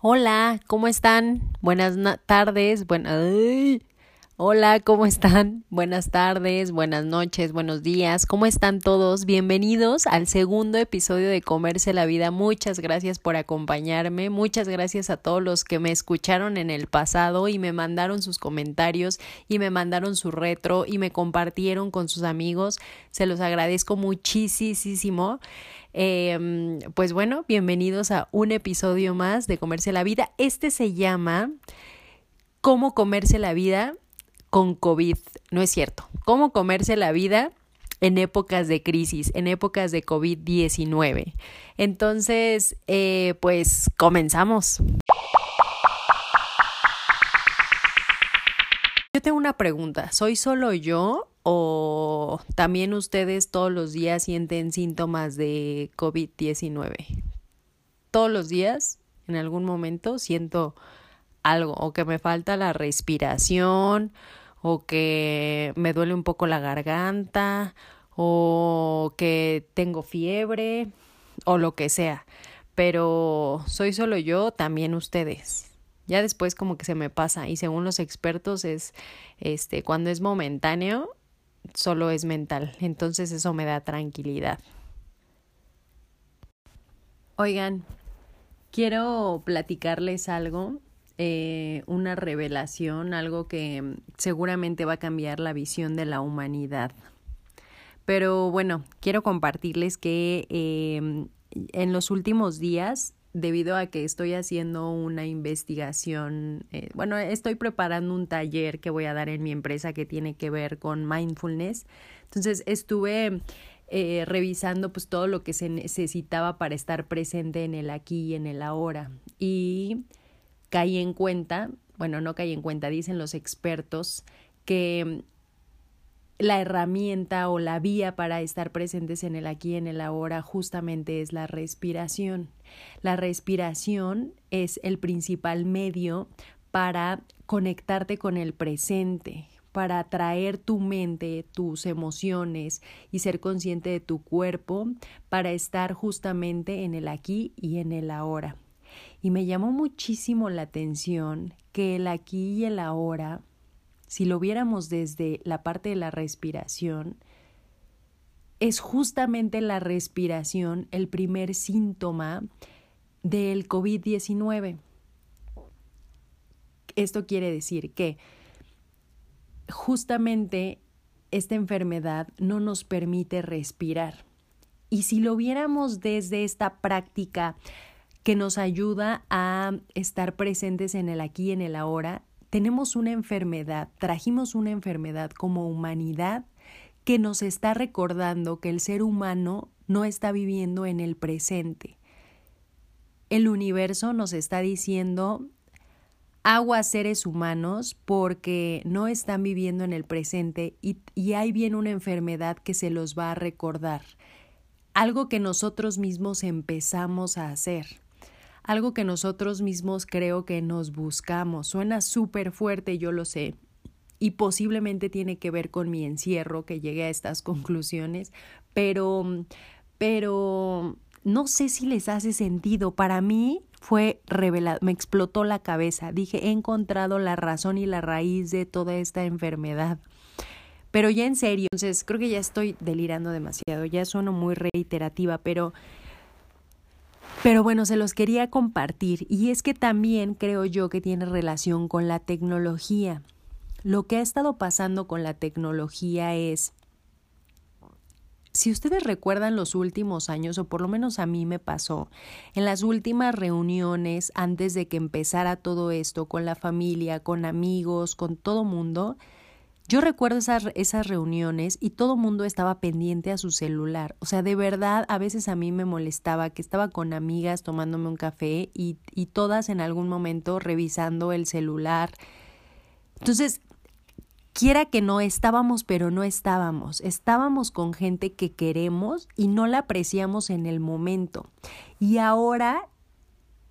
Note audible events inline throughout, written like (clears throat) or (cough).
Hola, ¿cómo están? Buenas tardes, buenas... Hola, ¿cómo están? Buenas tardes, buenas noches, buenos días. ¿Cómo están todos? Bienvenidos al segundo episodio de Comerse la Vida. Muchas gracias por acompañarme. Muchas gracias a todos los que me escucharon en el pasado y me mandaron sus comentarios y me mandaron su retro y me compartieron con sus amigos. Se los agradezco muchísimo. Em, pues bueno, bienvenidos a un episodio más de Comerse la Vida. Este se llama ¿Cómo comerse la vida? con COVID. No es cierto. ¿Cómo comerse la vida? en épocas de crisis, en épocas de COVID-19. Entonces, eh, pues comenzamos. Yo tengo una pregunta, ¿soy solo yo o también ustedes todos los días sienten síntomas de COVID-19? Todos los días, en algún momento, siento algo o que me falta la respiración o que me duele un poco la garganta o que tengo fiebre o lo que sea. Pero soy solo yo, también ustedes. Ya después como que se me pasa y según los expertos es este cuando es momentáneo solo es mental. Entonces eso me da tranquilidad. Oigan, quiero platicarles algo eh, una revelación, algo que seguramente va a cambiar la visión de la humanidad. Pero bueno, quiero compartirles que em, en los últimos días, debido a que estoy haciendo una investigación, eh, bueno, estoy preparando un taller que voy a dar en mi empresa que tiene que ver con mindfulness. Entonces estuve eh, revisando pues todo lo que se necesitaba para estar presente en el aquí y en el ahora. Y caí en cuenta, bueno, no caí en cuenta, dicen los expertos, que la herramienta o la vía para estar presentes en el aquí y en el ahora justamente es la respiración. La respiración es el principal medio para conectarte con el presente, para traer tu mente, tus emociones y ser consciente de tu cuerpo para estar justamente en el aquí y en el ahora. Y me llamó muchísimo la atención que el aquí y el ahora, si lo viéramos desde la parte de la respiración, es justamente la respiración el primer síntoma del COVID-19. Esto quiere decir que justamente esta enfermedad no nos permite respirar. Y si lo viéramos desde esta práctica que nos ayuda a estar presentes en el aquí y en el ahora. Tenemos una enfermedad, trajimos una enfermedad como humanidad que nos está recordando que el ser humano no está viviendo en el presente. El universo nos está diciendo agua seres humanos porque no están viviendo en el presente y, y ahí viene una enfermedad que se los va a recordar. Algo que nosotros mismos empezamos a hacer algo que nosotros mismos creo que nos buscamos. Suena súper fuerte, yo lo sé, y posiblemente tiene que ver con mi encierro que llegué a estas (laughs) conclusiones, pero, pero no sé si les hace sentido. Para mí fue revelado, me explotó la cabeza. Dije, he encontrado la razón y la raíz de toda esta enfermedad. Pero ya en serio, entonces creo que ya estoy delirando demasiado, ya sueno muy reiterativa, pero pero bueno, se los quería compartir y es que también creo yo que tiene relación con la tecnología. Lo que ha estado pasando con la tecnología es, si ustedes recuerdan los últimos años, o por lo menos a mí me pasó, en las últimas reuniones antes de que empezara todo esto con la familia, con amigos, con todo mundo, yo recuerdo esas, esas reuniones y todo mundo estaba pendiente a su celular. O sea, de verdad, a veces a mí me molestaba que estaba con amigas tomándome un café y, y todas en algún momento revisando el celular. Entonces, quiera que no estábamos, pero no estábamos. Estábamos con gente que queremos y no la apreciamos en el momento. Y ahora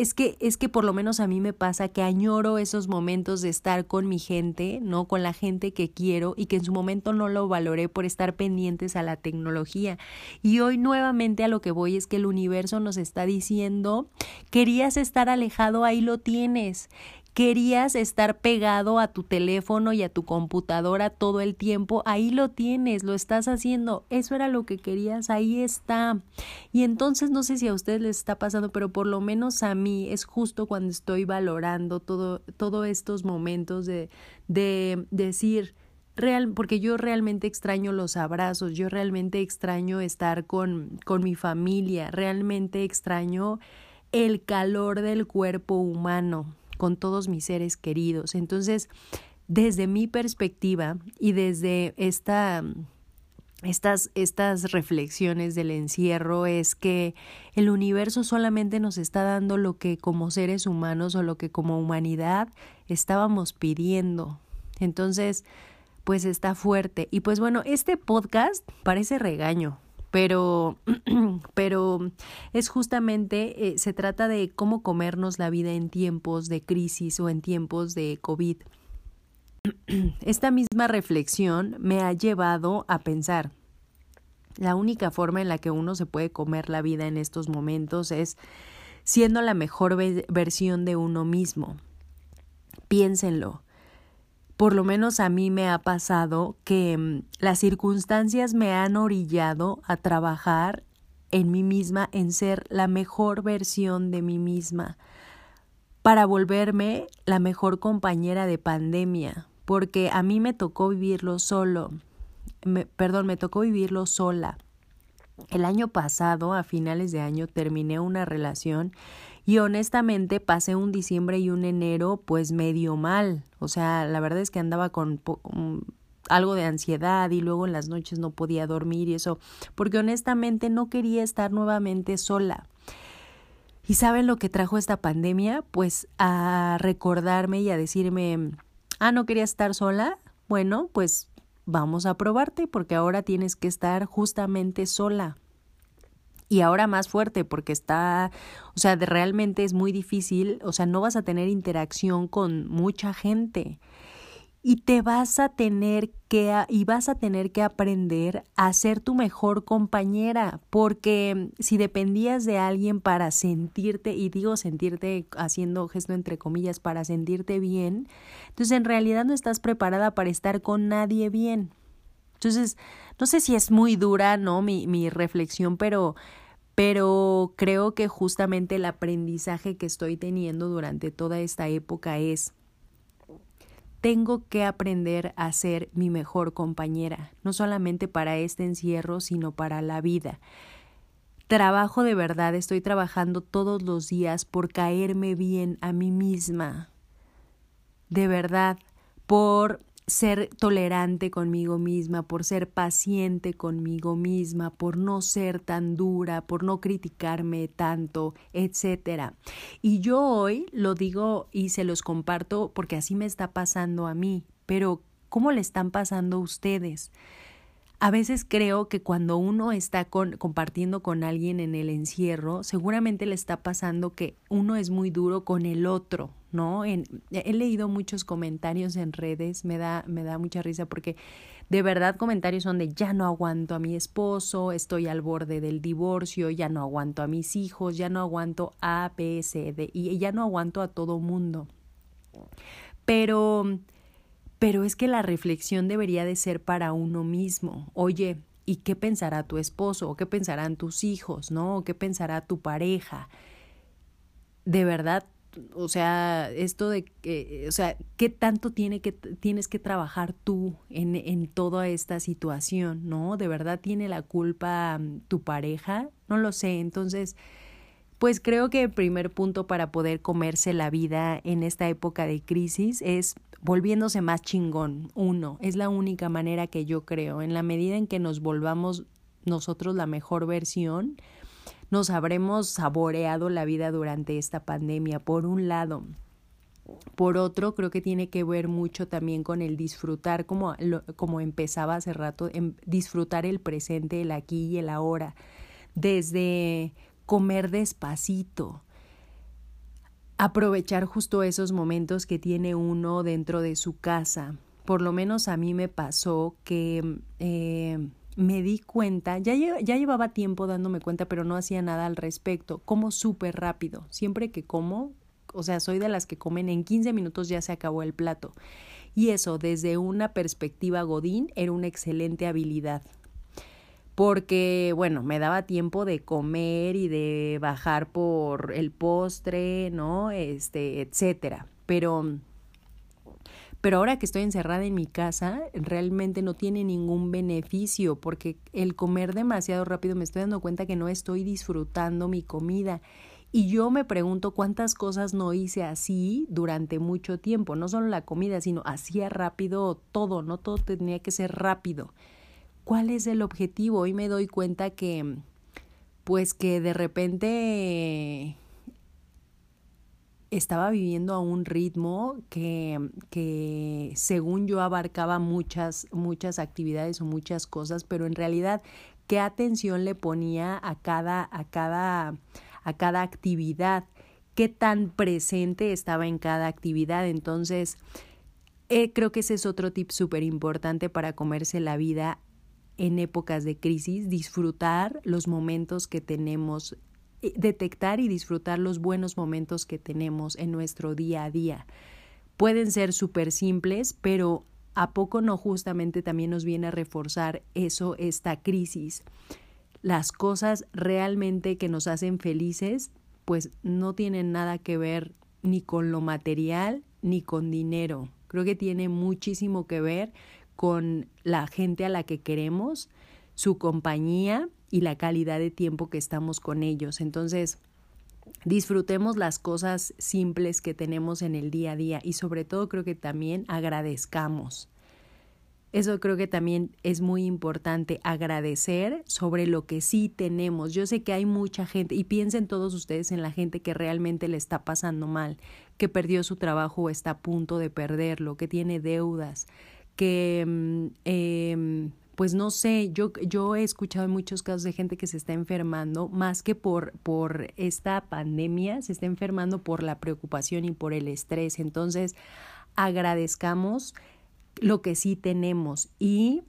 es que es que por lo menos a mí me pasa que añoro esos momentos de estar con mi gente, ¿no? Con la gente que quiero y que en su momento no lo valoré por estar pendientes a la tecnología. Y hoy nuevamente a lo que voy es que el universo nos está diciendo, querías estar alejado, ahí lo tienes querías estar pegado a tu teléfono y a tu computadora todo el tiempo, ahí lo tienes, lo estás haciendo, eso era lo que querías, ahí está. Y entonces no sé si a ustedes les está pasando, pero por lo menos a mí es justo cuando estoy valorando todo, todos estos momentos de, de decir, Real, porque yo realmente extraño los abrazos, yo realmente extraño estar con, con mi familia, realmente extraño el calor del cuerpo humano con todos mis seres queridos. Entonces, desde mi perspectiva y desde esta estas, estas reflexiones del encierro es que el universo solamente nos está dando lo que como seres humanos o lo que como humanidad estábamos pidiendo. Entonces, pues está fuerte. Y pues bueno, este podcast parece regaño, pero, (clears throat) pero es justamente, eh, se trata de cómo comernos la vida en tiempos de crisis o en tiempos de COVID. (clears throat) Esta misma reflexión me ha llevado a pensar, la única forma en la que uno se puede comer la vida en estos momentos es siendo la mejor versión de uno mismo. Piénsenlo por lo menos a mí me ha pasado que mm, las circunstancias me han orillado a trabajar en mí misma, en ser la mejor versión de mí misma, para volverme la mejor compañera de pandemia, porque a mí me tocó vivirlo solo, perdón, me tocó vivirlo sola. El año pasado, a finales de año, terminé una relación y honestamente pasé un diciembre y un enero pues medio mal. O sea, la verdad es que andaba con mm, algo de ansiedad y luego en las noches no podía dormir y eso, porque honestamente no quería estar nuevamente sola. ¿Y saben lo que trajo esta pandemia? Pues a recordarme y a decirme, ah, no quería estar sola. Bueno, pues vamos a probarte porque ahora tienes que estar justamente sola. Y ahora más fuerte porque está, o sea, realmente es muy difícil, o sea, no vas a tener interacción con mucha gente y te vas a tener que y vas a tener que aprender a ser tu mejor compañera, porque si dependías de alguien para sentirte y digo sentirte haciendo gesto entre comillas para sentirte bien, entonces en realidad no estás preparada para estar con nadie bien. Entonces, no sé si es muy dura, ¿no? Mi, mi reflexión, pero, pero creo que justamente el aprendizaje que estoy teniendo durante toda esta época es, tengo que aprender a ser mi mejor compañera, no solamente para este encierro, sino para la vida. Trabajo de verdad, estoy trabajando todos los días por caerme bien a mí misma. De verdad, por ser tolerante conmigo misma, por ser paciente conmigo misma, por no ser tan dura, por no criticarme tanto, etcétera. Y yo hoy lo digo y se los comparto porque así me está pasando a mí, pero ¿cómo le están pasando a ustedes? A veces creo que cuando uno está compartiendo con alguien en el encierro, seguramente le está pasando que uno es muy duro con el otro, ¿no? He leído muchos comentarios en redes, me da, me da mucha risa porque de verdad comentarios son de ya no aguanto a mi esposo, estoy al borde del divorcio, ya no aguanto a mis hijos, ya no aguanto a, B, C, D, y ya no aguanto a todo mundo. Pero pero es que la reflexión debería de ser para uno mismo. Oye, ¿y qué pensará tu esposo? ¿O qué pensarán tus hijos? ¿No? ¿O qué pensará tu pareja? De verdad, o sea, esto de que, o sea, ¿qué tanto tiene que, tienes que trabajar tú en, en toda esta situación? ¿No? ¿De verdad tiene la culpa mm, tu pareja? No lo sé. Entonces, pues creo que el primer punto para poder comerse la vida en esta época de crisis es volviéndose más chingón. Uno, es la única manera que yo creo. En la medida en que nos volvamos nosotros la mejor versión, nos habremos saboreado la vida durante esta pandemia, por un lado. Por otro, creo que tiene que ver mucho también con el disfrutar, como, como empezaba hace rato, en disfrutar el presente, el aquí y el ahora, desde comer despacito, aprovechar justo esos momentos que tiene uno dentro de su casa. Por lo menos a mí me pasó que eh, me di cuenta, ya, ya llevaba tiempo dándome cuenta, pero no hacía nada al respecto, como súper rápido. Siempre que como, o sea, soy de las que comen en 15 minutos ya se acabó el plato. Y eso, desde una perspectiva godín, era una excelente habilidad porque, bueno, me daba tiempo de comer y de bajar por el postre, ¿no? Este, etcétera. Pero, pero ahora que estoy encerrada en mi casa, realmente no tiene ningún beneficio, porque el comer demasiado rápido me estoy dando cuenta que no estoy disfrutando mi comida. Y yo me pregunto cuántas cosas no hice así durante mucho tiempo, no solo la comida, sino hacía rápido todo, no todo tenía que ser rápido. ¿Cuál es el objetivo? Hoy me doy cuenta que, pues que de repente estaba viviendo a un ritmo que, que según yo abarcaba muchas, muchas actividades o muchas cosas, pero en realidad qué atención le ponía a cada, a cada, a cada actividad, qué tan presente estaba en cada actividad. Entonces, eh, creo que ese es otro tip súper importante para comerse la vida en épocas de crisis, disfrutar los momentos que tenemos, eh, detectar y disfrutar los buenos momentos que tenemos en nuestro día a día. Pueden ser súper simples, pero ¿a poco no justamente también nos viene a reforzar eso, esta crisis? Las cosas realmente que nos hacen felices, pues no tienen nada que ver ni con lo material ni con dinero. Creo que tiene muchísimo que ver con la gente a la que queremos, su compañía y la calidad de tiempo que estamos con ellos. Entonces, disfrutemos las cosas simples que tenemos en el día a día y sobre todo creo que también agradezcamos. Eso creo que también es muy importante, agradecer sobre lo que sí tenemos. Yo sé que hay mucha gente, y piensen todos ustedes en la gente que realmente le está pasando mal, que perdió su trabajo o está a punto de perderlo, que tiene deudas, que, mm, em, pues no sé, yo, yo he escuchado en muchos casos de gente que se está enfermando, más que por, por esta pandemia, se está enfermando por la preocupación y por el estrés. Entonces, agradezcamos lo que sí tenemos y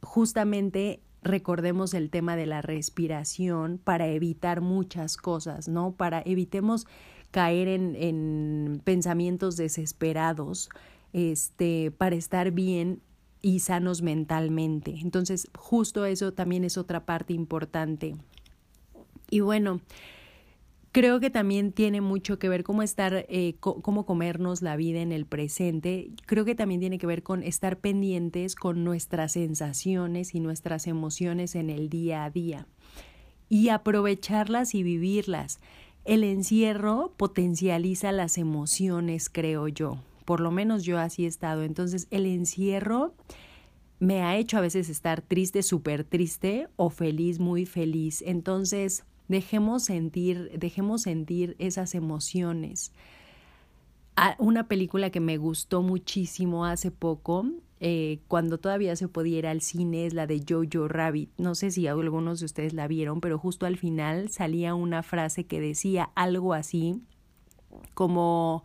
justamente recordemos el tema de la respiración para evitar muchas cosas, ¿no? Para evitemos caer en, en pensamientos desesperados este, para estar bien y sanos mentalmente. Entonces, justo eso también es otra parte importante. Y bueno, creo que también tiene mucho que ver cómo estar, eh, cómo comernos la vida en el presente. Creo que también tiene que ver con estar pendientes con nuestras sensaciones y nuestras emociones en el día a día y aprovecharlas y vivirlas. El encierro potencializa las emociones, creo yo por lo menos yo así he estado. Entonces el encierro me ha hecho a veces estar triste, súper triste o feliz, muy feliz. Entonces dejemos sentir, dejemos sentir esas emociones. Ah, una película que me gustó muchísimo hace poco, eh, cuando todavía se podía ir al cine, es la de Jojo Rabbit. No sé si algunos de ustedes la vieron, pero justo al final salía una frase que decía algo así como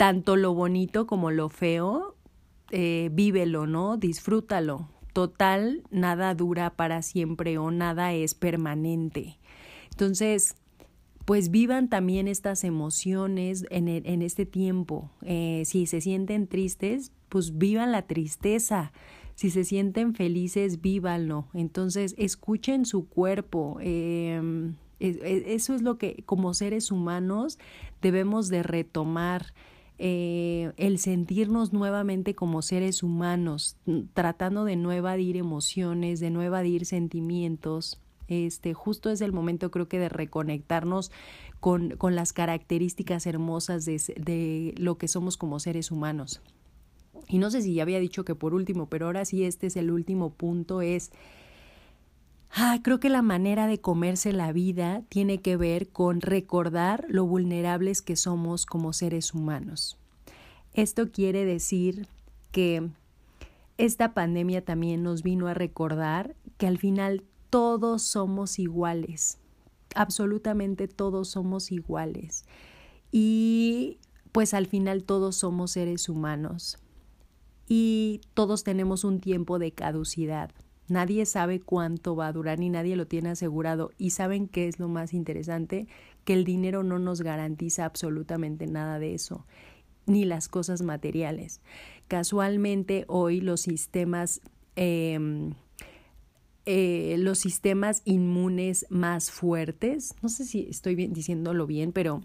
tanto lo bonito como lo feo, eh, vívelo, ¿no? Disfrútalo. Total, nada dura para siempre o nada es permanente. Entonces, pues vivan también estas emociones en, en este tiempo. Eh, si se sienten tristes, pues vivan la tristeza. Si se sienten felices, vívanlo. Entonces, escuchen su cuerpo. Em, eso es lo que como seres humanos debemos de retomar. Eh, el sentirnos nuevamente como seres humanos, tratando de no evadir emociones, de no evadir sentimientos. Este, justo es el momento creo que de reconectarnos con, con las características hermosas de, de lo que somos como seres humanos. Y no sé si ya había dicho que por último, pero ahora sí este es el último punto, es Ah, creo que la manera de comerse la vida tiene que ver con recordar lo vulnerables que somos como seres humanos. Esto quiere decir que esta pandemia también nos vino a recordar que al final todos somos iguales, absolutamente todos somos iguales. y pues al final todos somos seres humanos y todos tenemos un tiempo de caducidad. Nadie sabe cuánto va a durar ni nadie lo tiene asegurado. Y saben qué es lo más interesante, que el dinero no nos garantiza absolutamente nada de eso, ni las cosas materiales. Casualmente hoy los sistemas, em, eh, los sistemas inmunes más fuertes, no sé si estoy bien, diciéndolo bien, pero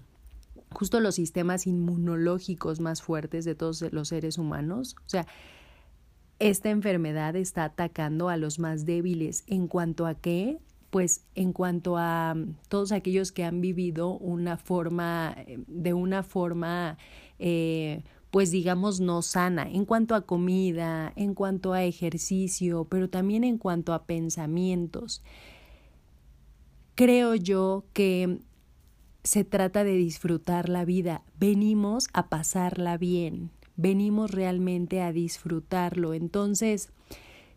justo los sistemas inmunológicos más fuertes de todos los seres humanos. O sea, esta enfermedad está atacando a los más débiles. ¿En cuanto a qué? Pues en cuanto a mm, todos aquellos que han vivido una forma, eh, de una forma, eh, pues digamos, no sana, en cuanto a comida, en cuanto a ejercicio, pero también en cuanto a pensamientos. Creo yo que se trata de disfrutar la vida. Venimos a pasarla bien, venimos realmente a disfrutarlo. Entonces,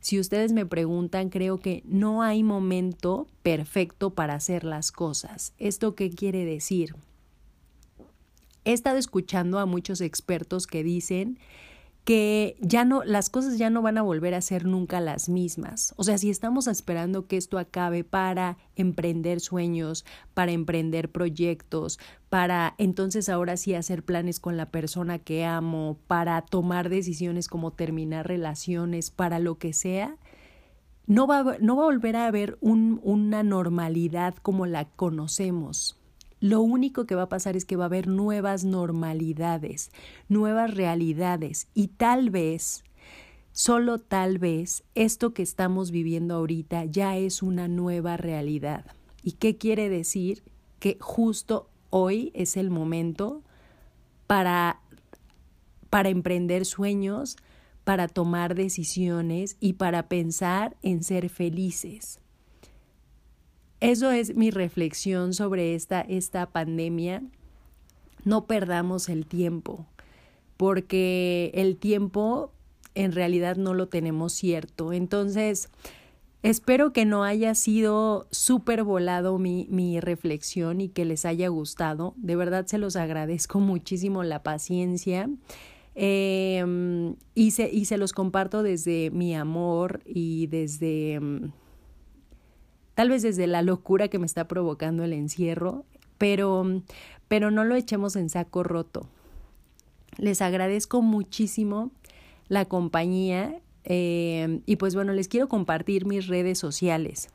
si ustedes me preguntan, creo que no hay momento perfecto para hacer las cosas. ¿Esto qué quiere decir? He estado escuchando a muchos expertos que dicen que ya no, las cosas ya no van a volver a ser nunca las mismas. O sea, si estamos esperando que esto acabe para emprender sueños, para emprender proyectos, para entonces ahora sí hacer planes con la persona que amo, para tomar decisiones como terminar relaciones, para lo que sea, no va, no va a volver a haber un, una normalidad como la conocemos lo único que va a pasar es que va a haber nuevas normalidades, nuevas realidades y tal vez, solo tal vez, esto que estamos viviendo ahorita ya es una nueva realidad. ¿Y qué quiere decir? Que justo hoy es el momento para, para emprender sueños, para tomar decisiones y para pensar en ser felices. Eso es mi reflexión sobre esta, esta pandemia. No perdamos el tiempo, porque el tiempo en realidad no lo tenemos cierto. Entonces, espero que no haya sido súper volado mi, mi reflexión y que les haya gustado. De verdad se los agradezco (laughs) muchísimo la paciencia. Em, y, se, y se los comparto desde mi amor y desde em, tal vez desde la locura que me está provocando el encierro, pero, pero no lo echemos en saco roto. Les agradezco muchísimo la compañía eh, y pues bueno, les quiero compartir mis redes sociales.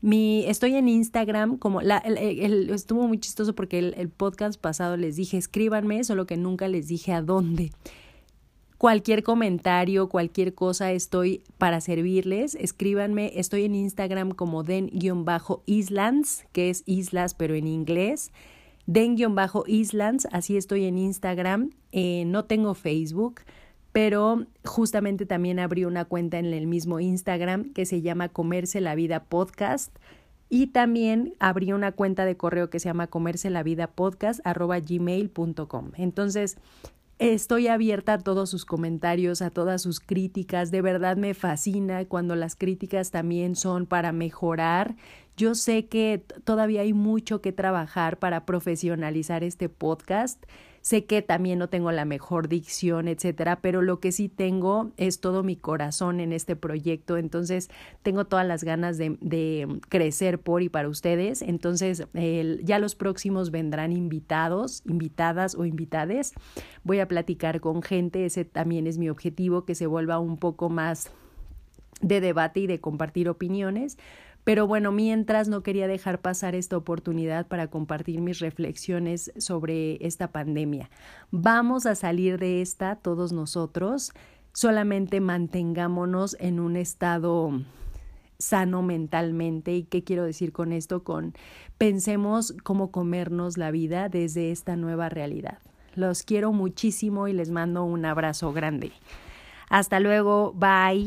Mi, estoy en Instagram, como la, estuvo muy chistoso porque el, el podcast pasado les dije escríbanme, solo que nunca les dije a dónde. Cualquier comentario, cualquier cosa, estoy para servirles. Escríbanme, estoy en Instagram como den-islands, que es islas pero en inglés. Den-islands, así estoy en Instagram. Eh, no tengo Facebook, pero justamente también abrí una cuenta en el mismo Instagram que se llama Comerse la Vida Podcast. Y también abrí una cuenta de correo que se llama comerse la vida podcast gmail.com. Entonces, Estoy abierta a todos sus comentarios, a todas sus críticas. De verdad me fascina cuando las críticas también son para mejorar. Yo sé que todavía hay mucho que trabajar para profesionalizar este podcast Sé que también no tengo la mejor dicción, etcétera, pero lo que sí tengo es todo mi corazón en este proyecto. Entonces, tengo todas las ganas de, crecer por y para ustedes. Entonces, ya los próximos vendrán invitados, invitadas o invitades. Voy a platicar con gente. Ese también es mi objetivo, que se vuelva un poco más de debate y de compartir opiniones pero bueno, mientras no quería dejar pasar esta oportunidad para compartir mis reflexiones sobre esta pandemia. Vamos a salir de esta todos nosotros, solamente mantengámonos en un estado sano mentalmente. ¿Y qué quiero decir con esto? Con pensemos cómo comernos la vida desde esta nueva realidad. Los quiero muchísimo y les mando un abrazo grande. Hasta luego, bye.